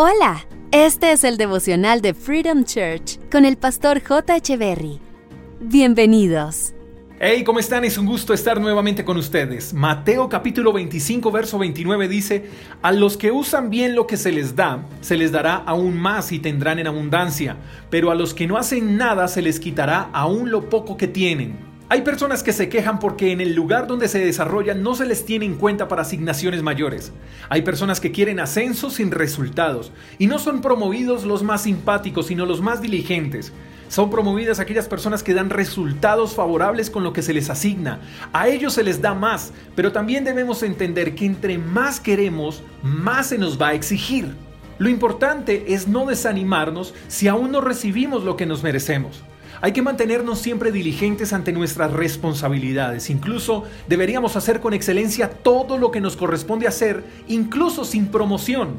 Hola, este es el devocional de Freedom Church con el pastor J. Berry. Bienvenidos. Hey, ¿cómo están? Es un gusto estar nuevamente con ustedes. Mateo capítulo 25, verso 29 dice, A los que usan bien lo que se les da, se les dará aún más y tendrán en abundancia, pero a los que no hacen nada se les quitará aún lo poco que tienen. Hay personas que se quejan porque en el lugar donde se desarrollan no se les tiene en cuenta para asignaciones mayores. Hay personas que quieren ascensos sin resultados y no son promovidos los más simpáticos, sino los más diligentes. Son promovidas aquellas personas que dan resultados favorables con lo que se les asigna. A ellos se les da más, pero también debemos entender que entre más queremos, más se nos va a exigir. Lo importante es no desanimarnos si aún no recibimos lo que nos merecemos. Hay que mantenernos siempre diligentes ante nuestras responsabilidades. Incluso deberíamos hacer con excelencia todo lo que nos corresponde hacer, incluso sin promoción.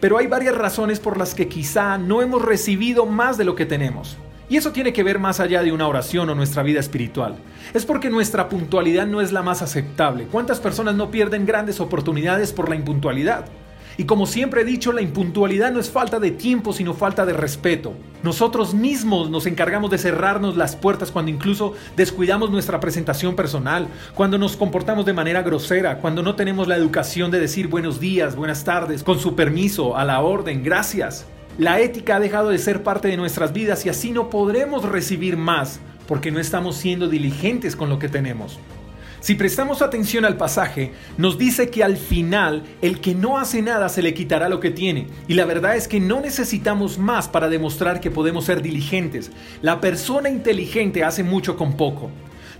Pero hay varias razones por las que quizá no hemos recibido más de lo que tenemos. Y eso tiene que ver más allá de una oración o nuestra vida espiritual. Es porque nuestra puntualidad no es la más aceptable. ¿Cuántas personas no pierden grandes oportunidades por la impuntualidad? Y como siempre he dicho, la impuntualidad no es falta de tiempo, sino falta de respeto. Nosotros mismos nos encargamos de cerrarnos las puertas cuando incluso descuidamos nuestra presentación personal, cuando nos comportamos de manera grosera, cuando no tenemos la educación de decir buenos días, buenas tardes, con su permiso, a la orden, gracias. La ética ha dejado de ser parte de nuestras vidas y así no podremos recibir más porque no estamos siendo diligentes con lo que tenemos. Si prestamos atención al pasaje, nos dice que al final el que no hace nada se le quitará lo que tiene. Y la verdad es que no necesitamos más para demostrar que podemos ser diligentes. La persona inteligente hace mucho con poco.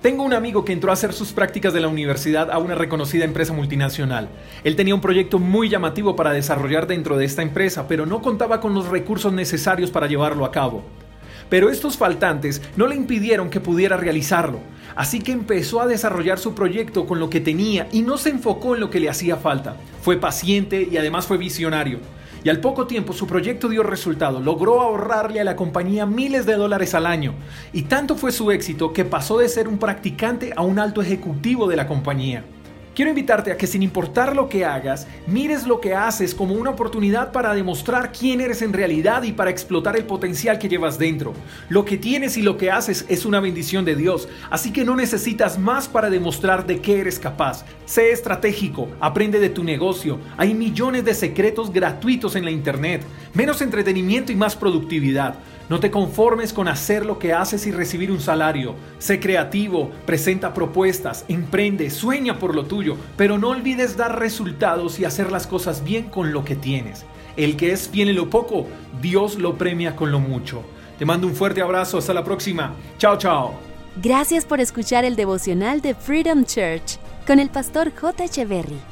Tengo un amigo que entró a hacer sus prácticas de la universidad a una reconocida empresa multinacional. Él tenía un proyecto muy llamativo para desarrollar dentro de esta empresa, pero no contaba con los recursos necesarios para llevarlo a cabo. Pero estos faltantes no le impidieron que pudiera realizarlo. Así que empezó a desarrollar su proyecto con lo que tenía y no se enfocó en lo que le hacía falta. Fue paciente y además fue visionario. Y al poco tiempo su proyecto dio resultado, logró ahorrarle a la compañía miles de dólares al año. Y tanto fue su éxito que pasó de ser un practicante a un alto ejecutivo de la compañía. Quiero invitarte a que sin importar lo que hagas, mires lo que haces como una oportunidad para demostrar quién eres en realidad y para explotar el potencial que llevas dentro. Lo que tienes y lo que haces es una bendición de Dios, así que no necesitas más para demostrar de qué eres capaz. Sé estratégico, aprende de tu negocio. Hay millones de secretos gratuitos en la internet, menos entretenimiento y más productividad. No te conformes con hacer lo que haces y recibir un salario. Sé creativo, presenta propuestas, emprende, sueña por lo tuyo, pero no olvides dar resultados y hacer las cosas bien con lo que tienes. El que es bien en lo poco, Dios lo premia con lo mucho. Te mando un fuerte abrazo, hasta la próxima. Chao, chao. Gracias por escuchar el devocional de Freedom Church con el pastor J. Echeverry.